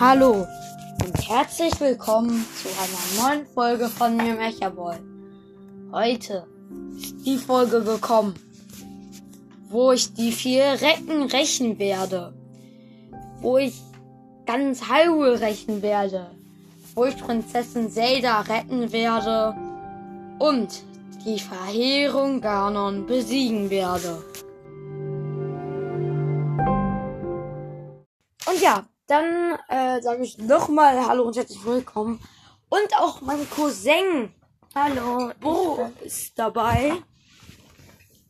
Hallo und herzlich willkommen zu einer neuen Folge von mir Mechaboy. Heute ist die Folge gekommen, wo ich die vier Recken rächen werde, wo ich ganz Hyrule rächen werde, wo ich Prinzessin Zelda retten werde und die Verheerung Ganon besiegen werde. Und ja, dann äh, sage ich nochmal Hallo und herzlich willkommen. Und auch mein Cousin. Hallo. Bo ist dabei.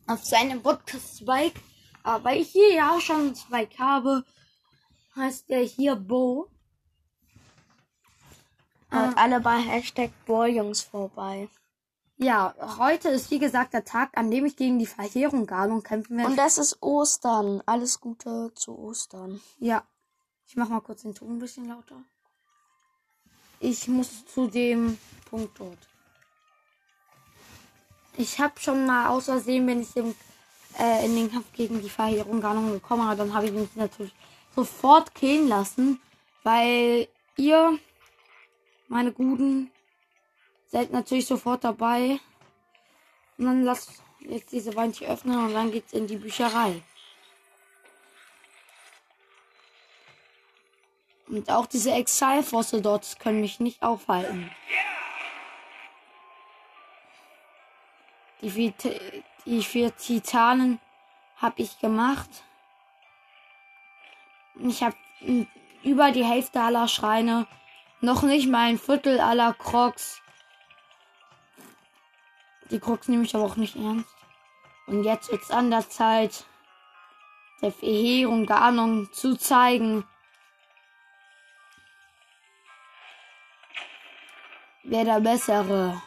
Auf seinem Podcast-Spike. Aber weil ich hier ja schon einen Spike habe, heißt der hier Bo. Hört alle bei Hashtag Bohrjungs vorbei. Ja, heute ist wie gesagt der Tag, an dem ich gegen die Verheerung Ganon kämpfen werde. Und das ist Ostern. Alles Gute zu Ostern. Ja. Ich mach mal kurz den Ton ein bisschen lauter. Ich muss zu dem Punkt dort. Ich habe schon mal aus Versehen, wenn ich im, äh, in den Kampf gegen die Verheerung Ganon gekommen, aber dann habe ich mich natürlich sofort killen lassen, weil ihr, meine Guten, seid natürlich sofort dabei. Und dann lasst jetzt diese Wand hier öffnen und dann geht's in die Bücherei. Und auch diese Exile-Fosse dort können mich nicht aufhalten. Die vier, die vier Titanen habe ich gemacht. Ich habe über die Hälfte aller Schreine, noch nicht mal ein Viertel aller Crocs. Die Crocs nehme ich aber auch nicht ernst. Und jetzt ist an der Zeit, der Verheerung Ganon zu zeigen, wer der bessere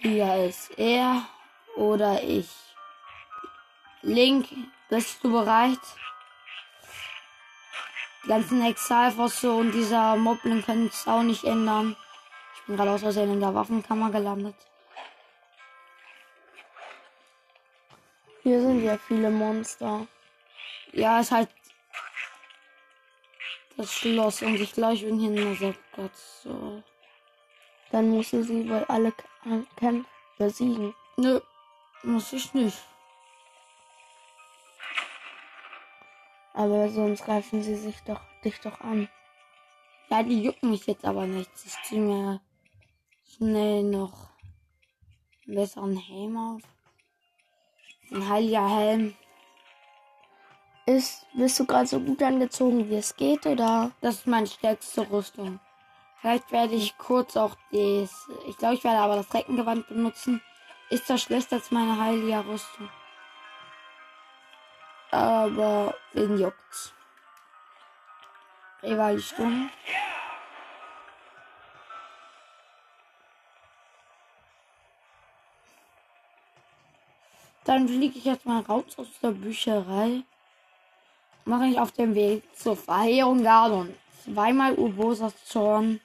Krieger ist. Er oder ich. Link, bist du bereit? Die ganzen Exalfosse und dieser Moblin können es auch nicht ändern. Ich bin gerade aus Versehen in der Waffenkammer gelandet. Hier sind ja viele Monster. Ja, ist halt das Schloss und ich glaube, ich bin hier in der. So. Dann musst du sie wohl alle Kämpfe besiegen. Nö, muss ich nicht. Aber sonst greifen sie sich doch dich doch an. Ja, die jucken mich jetzt aber nicht. Ich ziehe mir schnell noch einen besseren Helm auf. Ein heiliger Helm. Ist, bist du gerade so gut angezogen, wie es geht, oder? Das ist meine stärkste Rüstung. Vielleicht werde ich kurz auch das. Ich glaube, ich werde aber das Reckengewand benutzen. Ist das schlechter als meine heilige Rüstung? Aber wen juckt's? Rivali Sturm. Dann fliege ich jetzt mal raus aus der Bücherei. Mache ich auf dem Weg zur Verheerung Gardon. Zweimal Urbosas Zorn.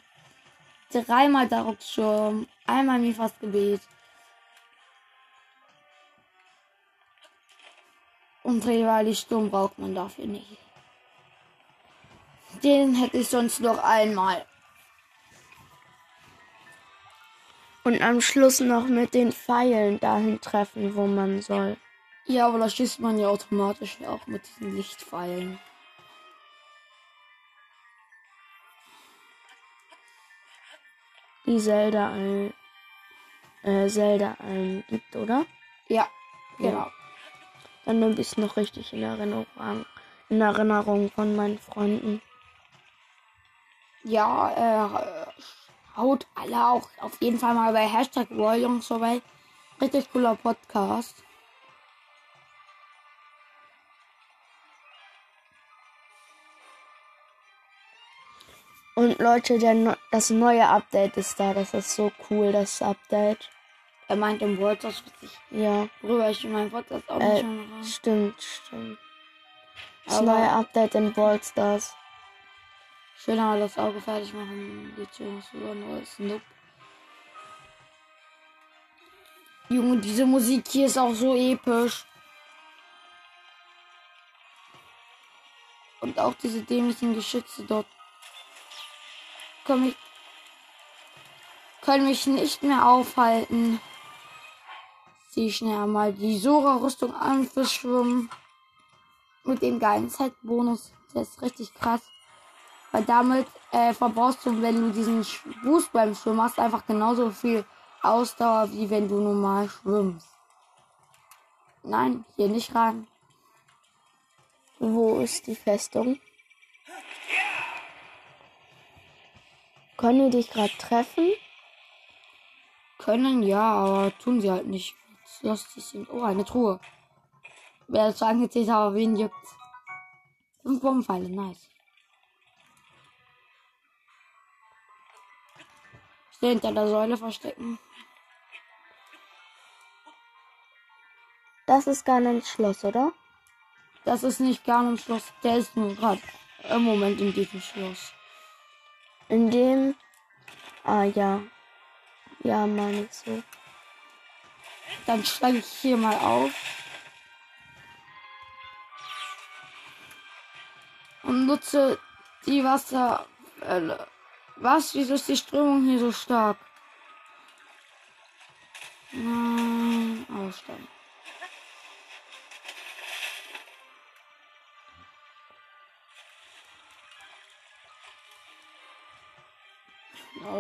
Dreimal Daruks Sturm. Einmal Mifas Gebet. Und Rivali Sturm braucht man dafür nicht. Den hätte ich sonst noch einmal. Und am Schluss noch mit den Pfeilen dahin treffen, wo man soll. Ja, aber da schießt man ja automatisch auch mit diesen Lichtpfeilen. Die Zelda ein, äh, Zelda ein gibt, oder? Ja, Ja. genau. Dann habe ich es noch richtig in Erinnerung, in Erinnerung von meinen Freunden. Ja, äh, haut alle auch auf jeden Fall mal bei Hashtag Warjungs vorbei. Richtig cooler Podcast. Und Leute, der, das neue Update ist da. Das ist so cool, das Update. Er meint im was ich, Ja, worüber ich in meinem Podcast auch Äh, schon raus. stimmt, stimmt. Das Aber- neue Update in Brawl Stars. Schöner das Auge fertig machen, beziehungsweise ist Noob. Junge, diese Musik hier ist auch so episch. Und auch diese dämlichen Geschütze dort können mich, können mich nicht mehr aufhalten. Zieh schnell mal die Sora-Rüstung an fürs Schwimmen. Mit dem geilen Zeitbonus. Der ist richtig krass. Weil damit äh, verbrauchst du, wenn du diesen Boost beim Schwimmen machst, einfach genauso viel Ausdauer, wie wenn du normal schwimmst. Nein, hier nicht rein. Wo ist die Festung? Können die dich gerade treffen? Können ja, aber tun sie halt nicht. Lustig sind. Oh, eine Truhe. Wer das angezählt hat, aber wen juckt's? Fünf Bombenpfeile, nice. Ich will hinter der Säule verstecken. Das ist gar nicht Schloss, oder? Das ist nicht gar ein Schloss. Der ist nur gerade im Moment in diesem Schloss. In dem. Ah ja. Ja, meine ich so. Dann steige ich hier mal auf. Und nutze die Wasserfälle. Was? Wieso ist die Strömung hier so stark? Nein, aussteigen.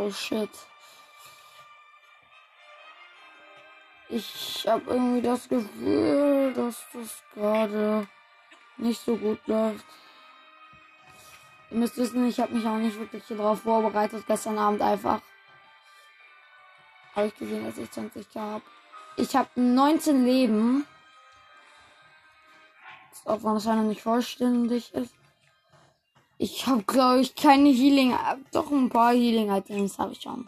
Oh shit. Ich habe irgendwie das Gefühl, dass das gerade nicht so gut läuft. Ihr müsst wissen, ich habe mich auch nicht wirklich darauf vorbereitet. Gestern Abend einfach habe ich gesehen, dass ich 20 habe. Ich habe 19 Leben. Auch das nicht vollständig ist. Ich habe, glaube ich, keine Healing. Doch ein paar Healing-Items habe ich schon.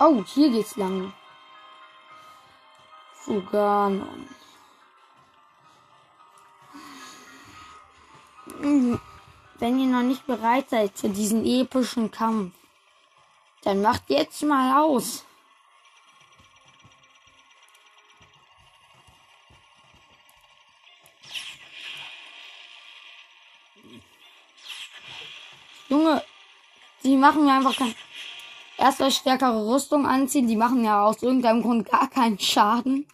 Oh, hier geht's lang. Fuganon. Wenn ihr noch nicht bereit seid für diesen epischen Kampf, dann macht jetzt mal aus. Machen mir einfach kein. Erst eine stärkere Rüstung anziehen, die machen ja aus irgendeinem Grund gar keinen Schaden.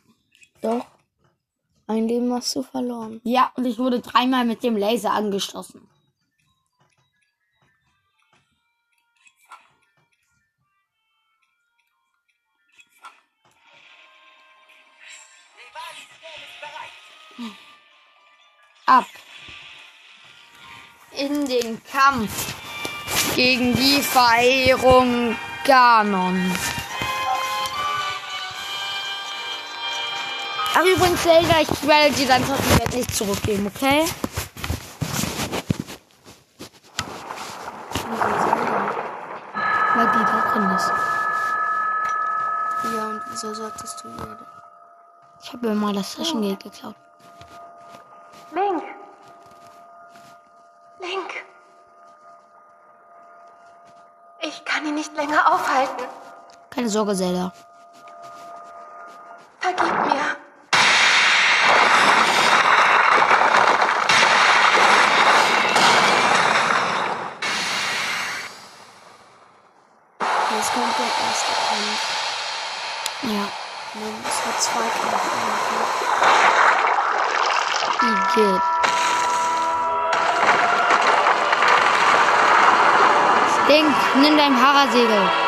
Doch. Ein Leben hast du verloren. Ja, und ich wurde dreimal mit dem Laser angeschossen. Ab. In den Kampf gegen die Verehrung Ganon. Ach übrigens, Zelda, ich werde dir dein Taschenwert nicht zurückgeben, okay? Weil die da drin ist. Ja, und wieso sagtest du ihr? Ich habe mir mal das Taschengeld geklaut. Link! Ich kann ihn nicht länger aufhalten. Keine Sorge, Zelda. Vergib mir. Jetzt kommt der erste Kampf. Ja. Nein, es wird zwei Kämpfe. Igitt. Link, nimm dein Parasegel.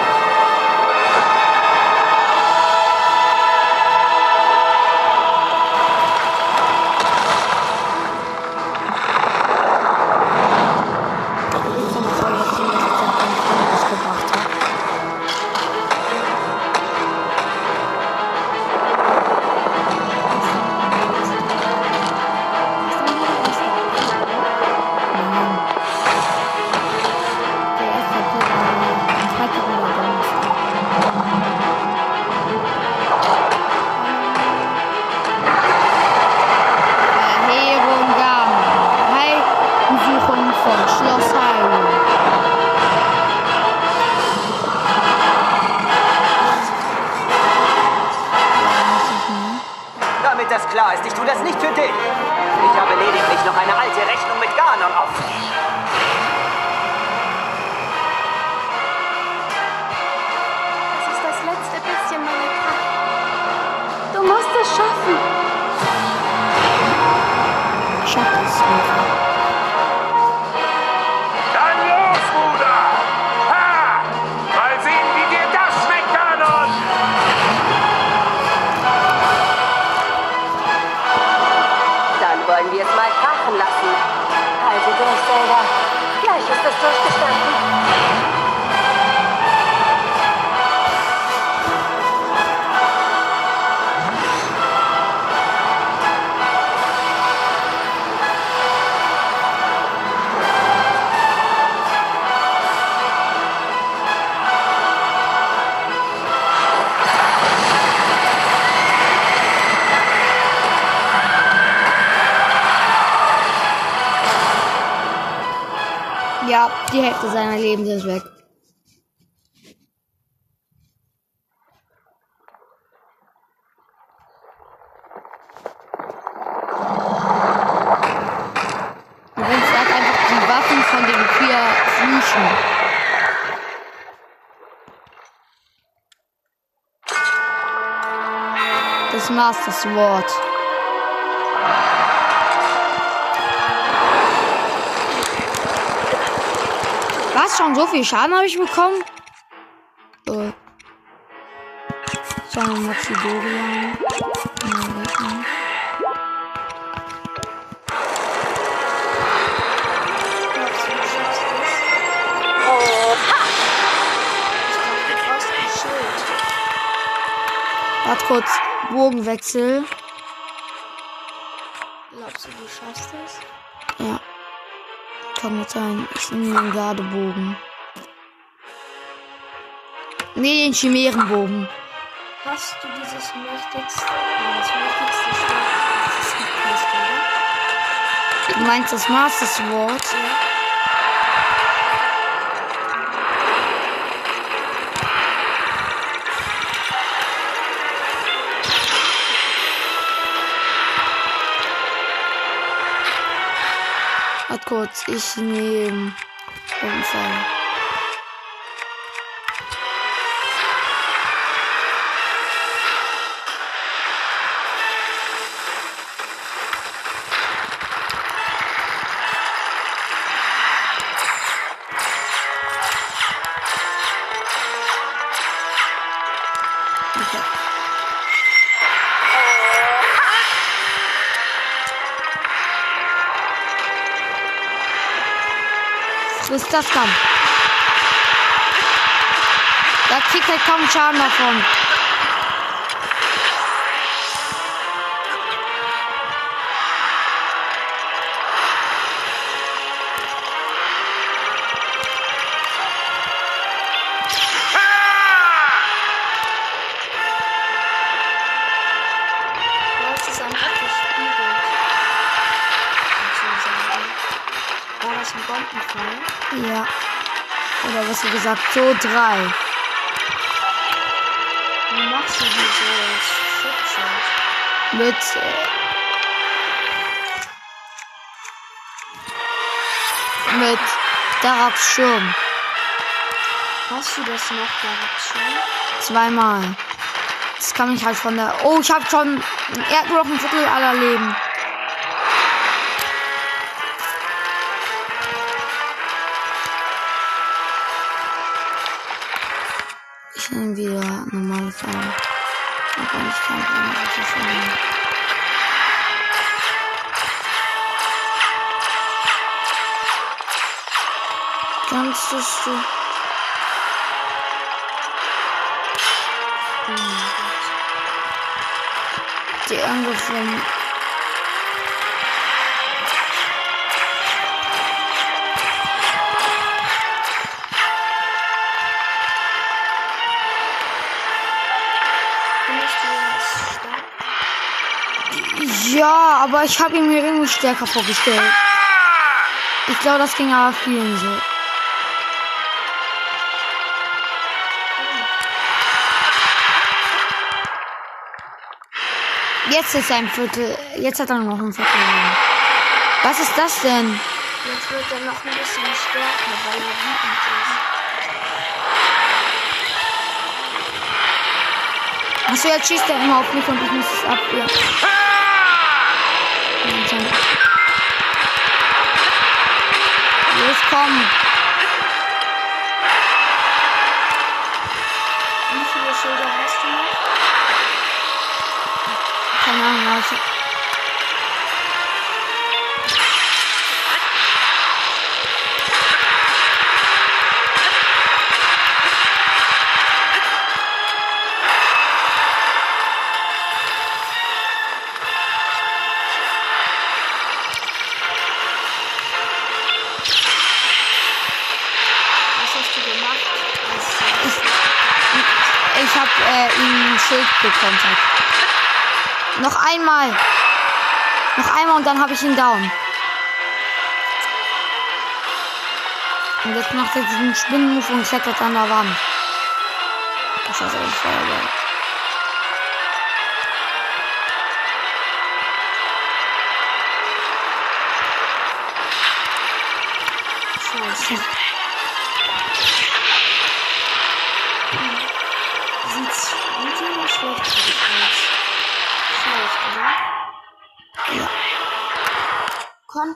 die Hälfte seiner Lebens ist weg. Übrigens, er hat einfach die Waffen von den vier Flüchen. Das Master Sword. Was? Schon so viel Schaden habe ich bekommen? Äh. So, Maxidorian. Warte kurz. Bogenwechsel. Kann gut sein. Ich nehme den Gardebogen. Nee, den Chimärenbogen. Hast du dieses mächtigste, ja, das mächtigste Schwert, das gibt, hast du, oder? Du meinst das Master Sword? Warte kurz, ich nehme Unfall. Das dann? Da kriegt halt kaum Schaden davon. War das ein Bombenfall? Ja. Oder was du gesagt, so drei. Wie machst du dieses? Mit. Äh, mit Daraks Schirm. Hast du das noch gehabt schon? Zweimal. Das kann ich halt von der. Oh, ich hab schon. Er hat nur noch ein Viertel aller Leben. Aber ich kann nicht so viel. Kannst du die Angriffe Findest Ja, aber ich habe ihn mir irgendwie stärker vorgestellt. Ich glaube, das ging aber vielen so. Jetzt ist ein Viertel. Jetzt hat er noch ein Viertel. Was ist das denn? Jetzt wird er noch ein bisschen stärker, weil er wütend ist. Achso, jetzt schießt er immer auf mich und ich muss es abwehren. Komm. Wie viele Schilder hast du noch? Keine Ahnung, Noch einmal. Noch einmal und dann habe ich ihn down. Und jetzt macht er diesen Spinnenmove und klettert an der Wand. Das ist also ein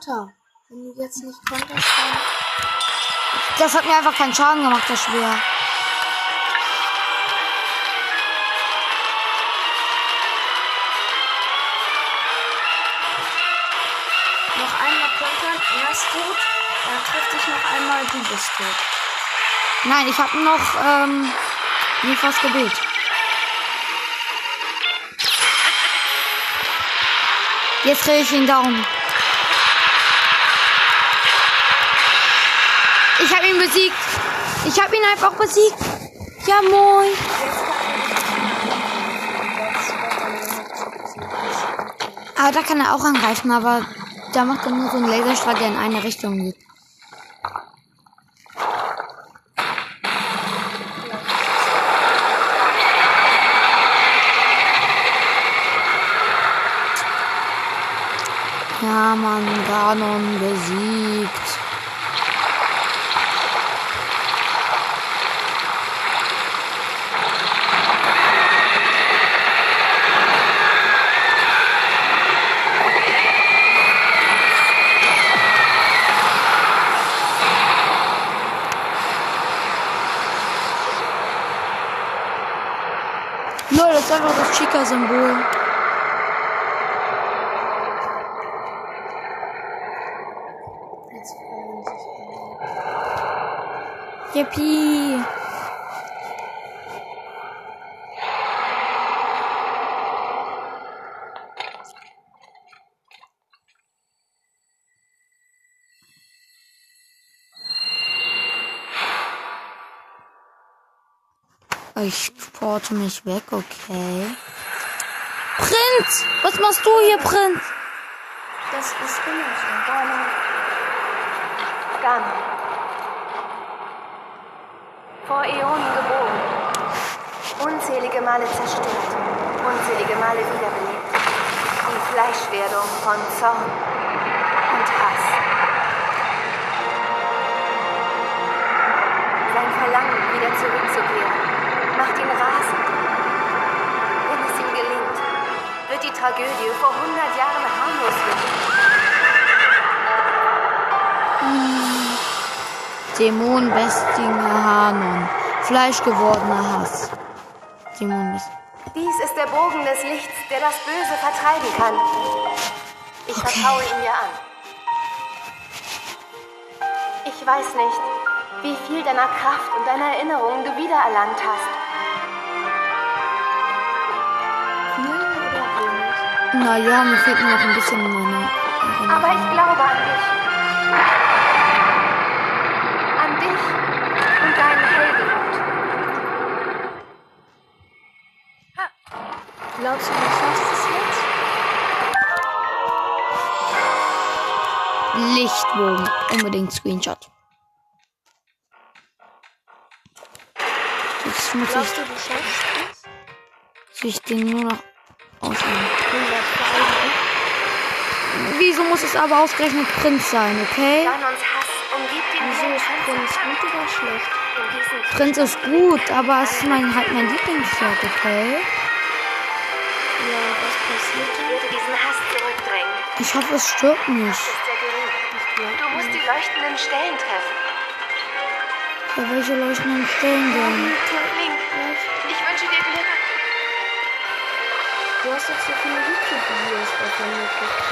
Konter. Wenn du jetzt nicht konterst, dann... Das hat mir einfach keinen Schaden gemacht, das Schwer. Noch einmal kontern, er ist tot. Er trifft dich noch einmal, du bist tot. Nein, ich habe noch ähm, Nifas Gebet. Jetzt drehe ich ihn down. Ich habe ihn besiegt. Ich habe ihn einfach besiegt. Ja, moin. Aber da kann er auch angreifen, aber da macht er nur so einen Laserstrahl, der in eine Richtung geht. Ja, Mann, Ganon besiegt. Lol, das ist einfach das Chica-Symbol. Jetzt freuen sich alle. Yippie. Ich porte mich weg, okay. Prinz! Was machst du hier, Prinz? Das ist genauso. Ganon. Ganon. Vor Äonen geboren. Unzählige Male zerstört. Unzählige Male wiederbelebt. Die Fleischwerdung von Zorn und Hass. Sein Verlangen, wieder zurückzukehren, macht ihn rasend. Wenn es ihm gelingt, wird die Tragödie vor 100 Jahren harmlos werden. Dämon bestiger Hanon. Fleischgewordener Hass. Dämon best Dies ist der Bogen des Lichts, der das Böse vertreiben kann. Ich vertraue ihn mir an. Ich weiß nicht, wie viel deiner Kraft und deiner Erinnerungen du wiedererlangt hast. Naja, mir fehlt noch ein bisschen meine Aber ich glaube an dich. An dich und deinen Heldenmut. Glaubst du, du schaffst es jetzt? Lichtbogen. Unbedingt Screenshot. Jetzt muss Glaubst du, du schaffst es? ich, ich den nur noch 100.000. Wieso muss es aber ausgerechnet Prinz sein, okay? Wieso wie ist Prinz gut oder schlecht? Prinz ist gut, aber es ist mein, halt mein Lieblingsschwert, okay? Ja, und was passiert Ich hoffe, es stirbt nicht. Du musst die leuchtenden Stellen treffen. Ja, welche leuchtenden Stellen denn? Ich wünsche dir Glück. Du hast jetzt so viele YouTube-Videos davon geguckt.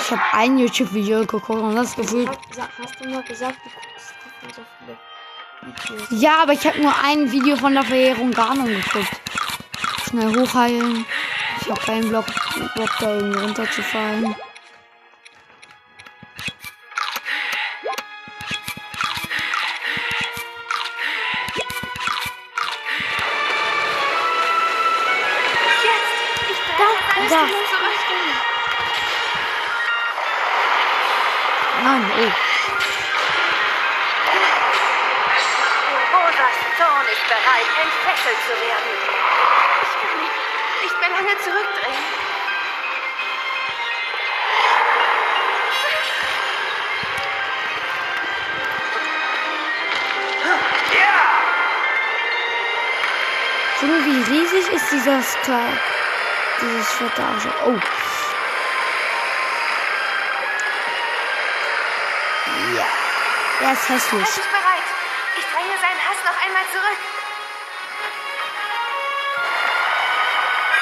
Ich habe ein YouTube-Video geguckt und das Gefühl. Hast, du mal gesagt, du guckst davon so viele Videos? Ja, aber ich habe nur ein Video von der Verheerung Ganon geguckt. Schnell hochheilen. Ich habe keinen Block, Bock da irgendwie runterzufallen. Junge, wie riesig ist dieses Teil? Dieses Schwert also. Oh. Ja. Er ist hässlich. Halt dich bereit. Ich dränge seinen Hass noch einmal zurück.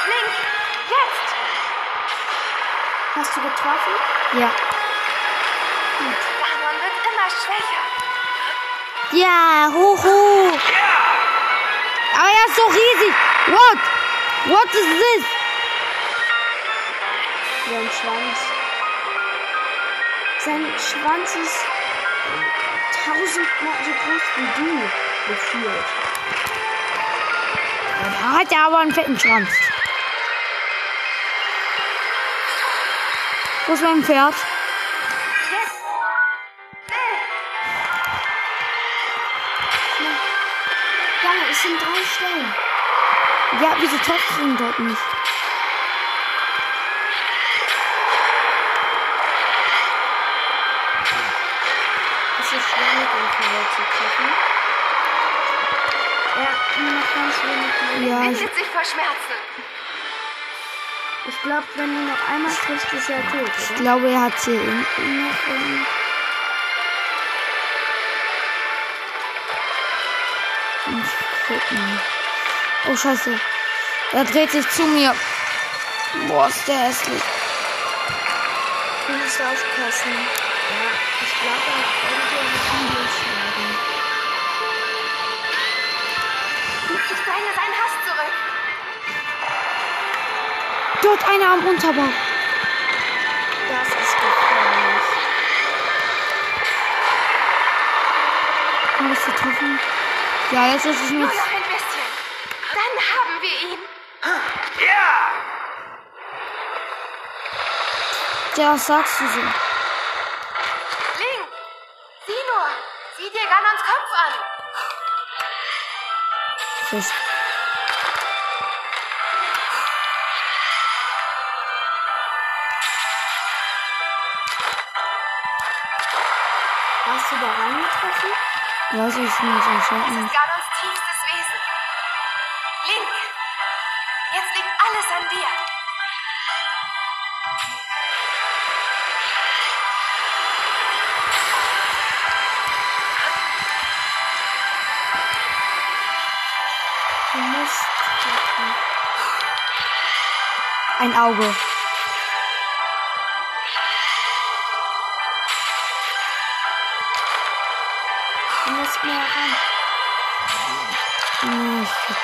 Link, jetzt! Hast du getroffen? Ja. Ganon wird immer schwächer. Ja, hoch, hoch. Aber er ist so riesig. What? What is this? Sein Schwanz. Sein Schwanz ist tausendmal so groß wie du gefühlt. Da hat er aber einen fetten Schwanz. Wo ist mein Pferd? Junge, es sind drei Stellen. Ja, wieso trifft ihn dort nicht? Es ist schwer mit dem Pfeil zu treffen. Ja, nur noch ganz wenig. Ja, ich, Windet sich vor Schmerzen. Ich glaube, wenn du noch einmal triffst, ist er tot, ich glaube, er hat hier hinten noch einen. Oh, scheiße. Er dreht sich zu mir. Boah, ist der hässlich. Du musst aufpassen. Ja, ich glaube, er schlagen. Ich dränge seinen Hass zurück. Dort einer am Unterbauch. Das ist gefährlich. Habe ich getroffen? Ja, jetzt ist es nicht. noch ein bisschen. Dann haben wir ihn. Ja! Ja, was sagst du so? Link, sieh nur. Sieh dir Ganons Kopf an. Das Hast du da reingetroffen? weiß ich nicht. Ich schaut nicht. Ein Auge. Du musst mehr ran. Hm, ich-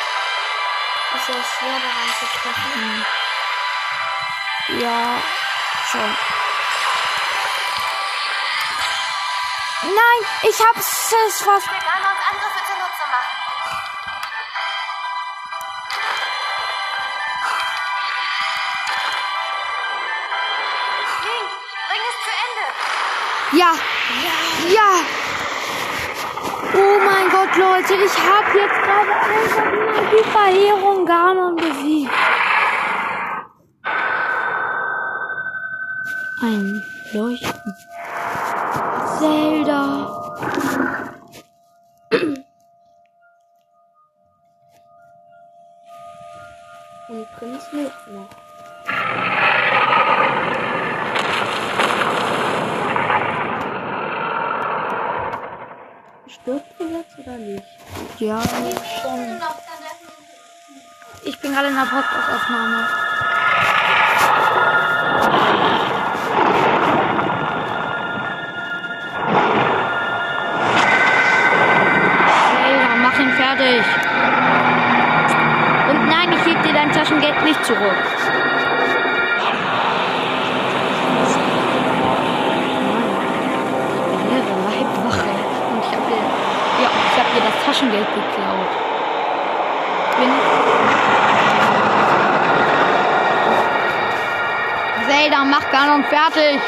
Ist ja schwer daran zu treffen. Ja, schon. Nein, ich hab's es fast. Angriffe Ja. Ja. Oh mein Gott, Leute. Ich habe jetzt gerade einfach nur die Verheerung Ganon besiegt. Ein Leuchten. Zelda. Ja, schon. Ich bin gerade in der Podcast-Aufnahme. Zelda, mach ihn fertig. Und nein, ich gebe dir dein Taschengeld nicht zurück. Taschengeld geklaut. Bin Zelda, mach Ganon fertig.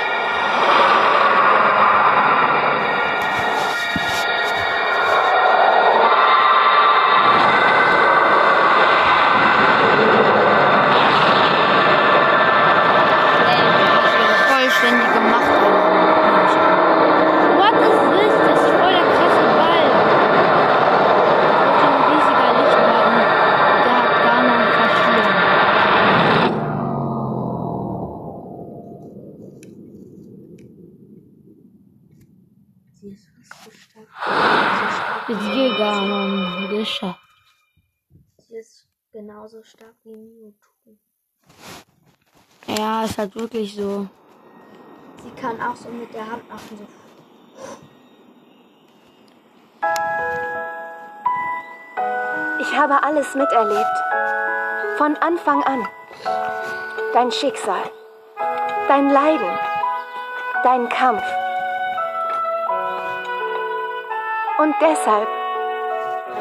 Ja, ist halt wirklich so. Sie kann auch so mit der Hand machen. So. Ich habe alles miterlebt. Von Anfang an. Dein Schicksal. Dein Leiden. Dein Kampf. Und deshalb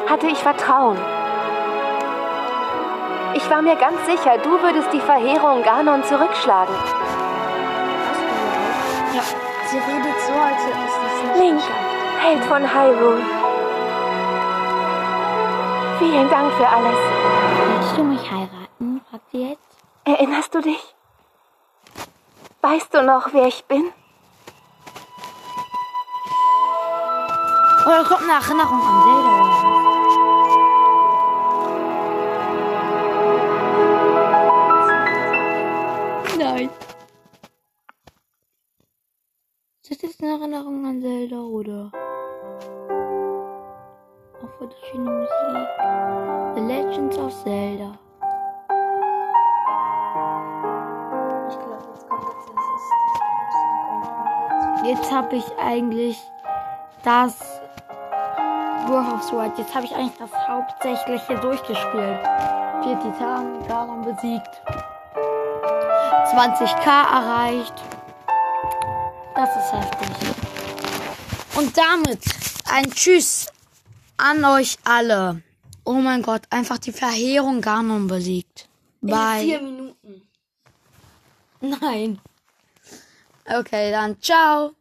hatte ich Vertrauen. Ich war mir ganz sicher, du würdest die Verheerung Ganon zurückschlagen. Ja. Sie redet so, als hätte es das nicht Link. Held von Hyrule. Vielen Dank für alles. Willst du mich heiraten? fragt sie jetzt. Erinnerst du dich? Weißt du noch, wer ich bin? Da kommt eine Erinnerung an Zelda. Habe ich eigentlich das Breath of Wild. Jetzt habe ich eigentlich das Hauptsächliche durchgespielt. Vier Titanen, Ganon besiegt. 20k erreicht. Das ist heftig. Und damit ein Tschüss an euch alle. Oh mein Gott, einfach die Verheerung Ganon besiegt. In Bye. vier Minuten. Nein. Okay, dann ciao.